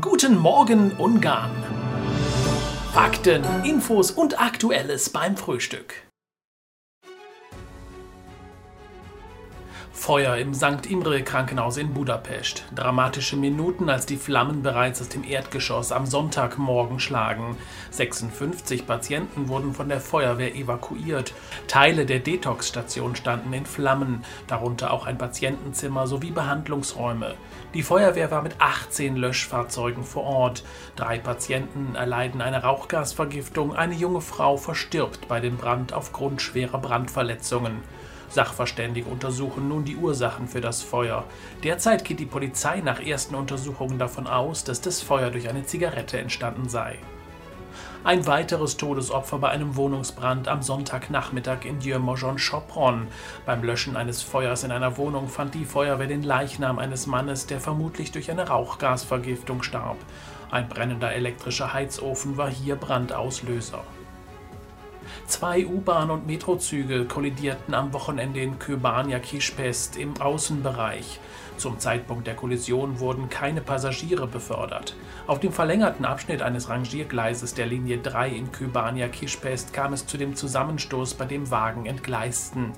Guten Morgen Ungarn. Fakten, Infos und Aktuelles beim Frühstück. Feuer im St. Imre Krankenhaus in Budapest. Dramatische Minuten, als die Flammen bereits aus dem Erdgeschoss am Sonntagmorgen schlagen. 56 Patienten wurden von der Feuerwehr evakuiert. Teile der Detox-Station standen in Flammen, darunter auch ein Patientenzimmer sowie Behandlungsräume. Die Feuerwehr war mit 18 Löschfahrzeugen vor Ort. Drei Patienten erleiden eine Rauchgasvergiftung, eine junge Frau verstirbt bei dem Brand aufgrund schwerer Brandverletzungen. Sachverständige untersuchen nun die Ursachen für das Feuer. Derzeit geht die Polizei nach ersten Untersuchungen davon aus, dass das Feuer durch eine Zigarette entstanden sei. Ein weiteres Todesopfer bei einem Wohnungsbrand am Sonntagnachmittag in Dieu-Mojon-Chopron. Beim Löschen eines Feuers in einer Wohnung fand die Feuerwehr den Leichnam eines Mannes, der vermutlich durch eine Rauchgasvergiftung starb. Ein brennender elektrischer Heizofen war hier Brandauslöser. Zwei U-Bahn- und Metrozüge kollidierten am Wochenende in Köbania Kispest im Außenbereich. Zum Zeitpunkt der Kollision wurden keine Passagiere befördert. Auf dem verlängerten Abschnitt eines Rangiergleises der Linie 3 in Köbania Kispest kam es zu dem Zusammenstoß, bei dem Wagen entgleisten.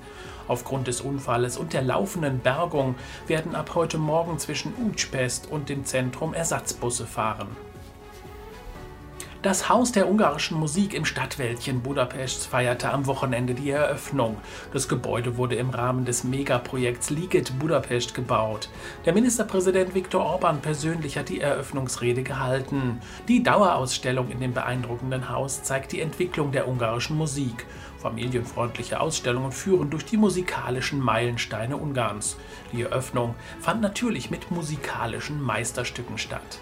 Aufgrund des Unfalles und der laufenden Bergung werden ab heute Morgen zwischen Utspest und dem Zentrum Ersatzbusse fahren. Das Haus der ungarischen Musik im Stadtwäldchen Budapests feierte am Wochenende die Eröffnung. Das Gebäude wurde im Rahmen des Megaprojekts Liget Budapest gebaut. Der Ministerpräsident Viktor Orban persönlich hat die Eröffnungsrede gehalten. Die Dauerausstellung in dem beeindruckenden Haus zeigt die Entwicklung der ungarischen Musik. Familienfreundliche Ausstellungen führen durch die musikalischen Meilensteine Ungarns. Die Eröffnung fand natürlich mit musikalischen Meisterstücken statt.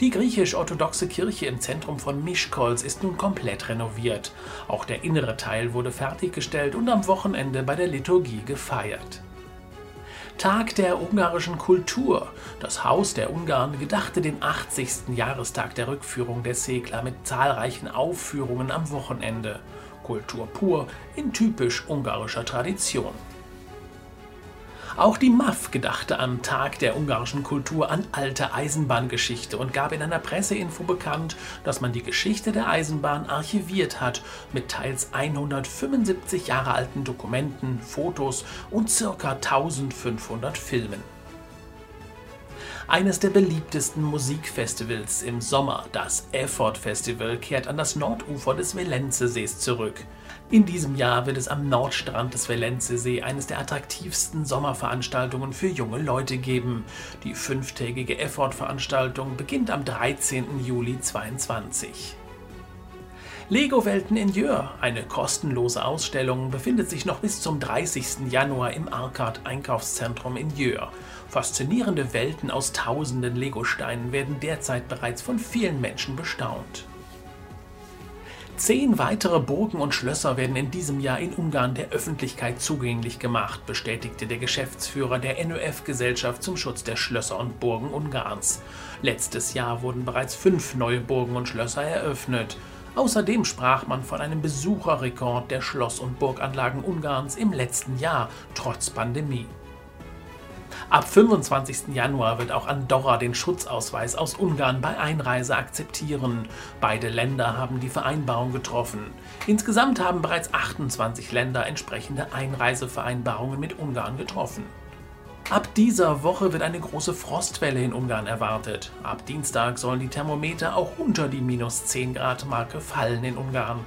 Die griechisch-orthodoxe Kirche im Zentrum von Mischkolz ist nun komplett renoviert. Auch der innere Teil wurde fertiggestellt und am Wochenende bei der Liturgie gefeiert. Tag der ungarischen Kultur. Das Haus der Ungarn gedachte den 80. Jahrestag der Rückführung der Segler mit zahlreichen Aufführungen am Wochenende. Kultur pur in typisch ungarischer Tradition. Auch die MAF gedachte am Tag der ungarischen Kultur an alte Eisenbahngeschichte und gab in einer Presseinfo bekannt, dass man die Geschichte der Eisenbahn archiviert hat mit teils 175 Jahre alten Dokumenten, Fotos und ca. 1500 Filmen. Eines der beliebtesten Musikfestivals im Sommer, das Effort Festival, kehrt an das Nordufer des Velenzesees zurück. In diesem Jahr wird es am Nordstrand des Velenzesee eines der attraktivsten Sommerveranstaltungen für junge Leute geben. Die fünftägige Effort-Veranstaltung beginnt am 13. Juli 2022. Lego-Welten in Jör, eine kostenlose Ausstellung, befindet sich noch bis zum 30. Januar im Arcade Einkaufszentrum in Jör. Faszinierende Welten aus tausenden Lego-Steinen werden derzeit bereits von vielen Menschen bestaunt. Zehn weitere Burgen und Schlösser werden in diesem Jahr in Ungarn der Öffentlichkeit zugänglich gemacht, bestätigte der Geschäftsführer der NÖF-Gesellschaft zum Schutz der Schlösser und Burgen Ungarns. Letztes Jahr wurden bereits fünf neue Burgen und Schlösser eröffnet. Außerdem sprach man von einem Besucherrekord der Schloss- und Burganlagen Ungarns im letzten Jahr, trotz Pandemie. Ab 25. Januar wird auch Andorra den Schutzausweis aus Ungarn bei Einreise akzeptieren. Beide Länder haben die Vereinbarung getroffen. Insgesamt haben bereits 28 Länder entsprechende Einreisevereinbarungen mit Ungarn getroffen. Ab dieser Woche wird eine große Frostwelle in Ungarn erwartet. Ab Dienstag sollen die Thermometer auch unter die minus 10 Grad Marke fallen in Ungarn.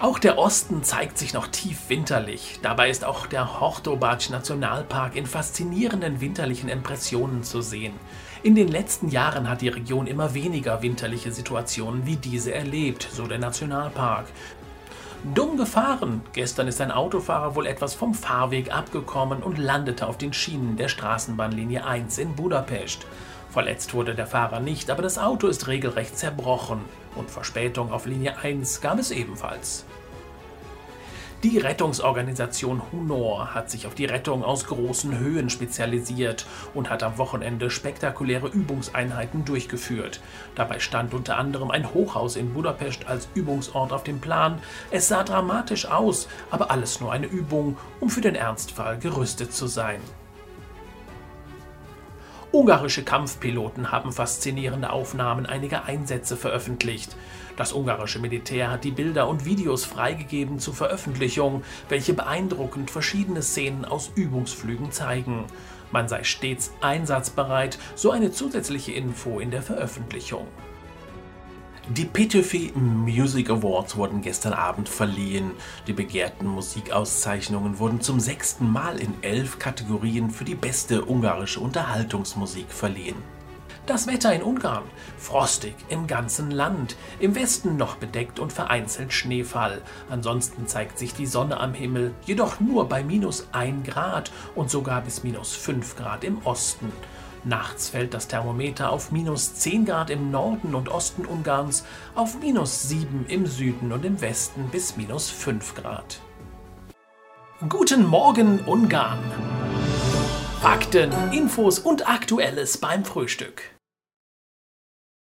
Auch der Osten zeigt sich noch tief winterlich. Dabei ist auch der Hortobac Nationalpark in faszinierenden winterlichen Impressionen zu sehen. In den letzten Jahren hat die Region immer weniger winterliche Situationen wie diese erlebt, so der Nationalpark. Dumm gefahren. Gestern ist ein Autofahrer wohl etwas vom Fahrweg abgekommen und landete auf den Schienen der Straßenbahnlinie 1 in Budapest. Verletzt wurde der Fahrer nicht, aber das Auto ist regelrecht zerbrochen und Verspätung auf Linie 1 gab es ebenfalls. Die Rettungsorganisation Hunor hat sich auf die Rettung aus großen Höhen spezialisiert und hat am Wochenende spektakuläre Übungseinheiten durchgeführt. Dabei stand unter anderem ein Hochhaus in Budapest als Übungsort auf dem Plan. Es sah dramatisch aus, aber alles nur eine Übung, um für den Ernstfall gerüstet zu sein. Ungarische Kampfpiloten haben faszinierende Aufnahmen einiger Einsätze veröffentlicht. Das ungarische Militär hat die Bilder und Videos freigegeben zur Veröffentlichung, welche beeindruckend verschiedene Szenen aus Übungsflügen zeigen. Man sei stets einsatzbereit, so eine zusätzliche Info in der Veröffentlichung. Die Petöfi Music Awards wurden gestern Abend verliehen. Die begehrten Musikauszeichnungen wurden zum sechsten Mal in elf Kategorien für die beste ungarische Unterhaltungsmusik verliehen. Das Wetter in Ungarn. Frostig im ganzen Land. Im Westen noch bedeckt und vereinzelt Schneefall. Ansonsten zeigt sich die Sonne am Himmel, jedoch nur bei minus 1 Grad und sogar bis minus 5 Grad im Osten. Nachts fällt das Thermometer auf minus 10 Grad im Norden und Osten Ungarns, auf minus 7 im Süden und im Westen bis minus 5 Grad. Guten Morgen Ungarn! Fakten, Infos und Aktuelles beim Frühstück.